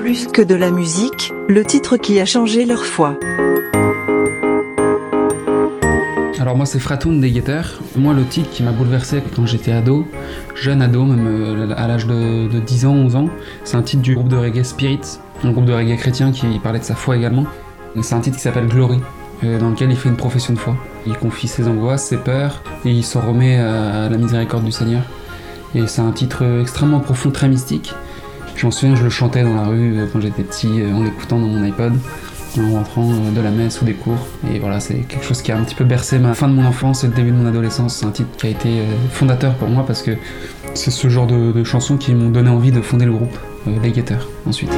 Plus que de la musique, le titre qui a changé leur foi. Alors moi c'est Fratoun des Guetteurs. Moi le titre qui m'a bouleversé quand j'étais ado, jeune ado, même euh, à l'âge de, 10 ans, 11 ans, c'est un titre du groupe de reggae Spirit, un groupe de reggae chrétien qui parlait de sa foi également. C'est un titre qui s'appelle Glory, euh, dans lequel il fait une profession de foi. Il confie ses angoisses, ses peurs, et il s'en remet à la miséricorde du Seigneur. Et c'est un titre extrêmement profond, très mystique. Je m'en souviens, je le chantais dans la rue euh, quand j'étais petit, en l'écoutant dans mon iPod en rentrant euh, de la messe ou des cours. Et voilà, c'est quelque chose qui a un petit peu bercé ma fin de mon enfance et le début de mon adolescence. C'est un titre qui a été euh, fondateur pour moi parce que c'est ce genre de, chansons qui m'ont donné envie de fonder le groupe, euh, Les Guetteurs, ensuite.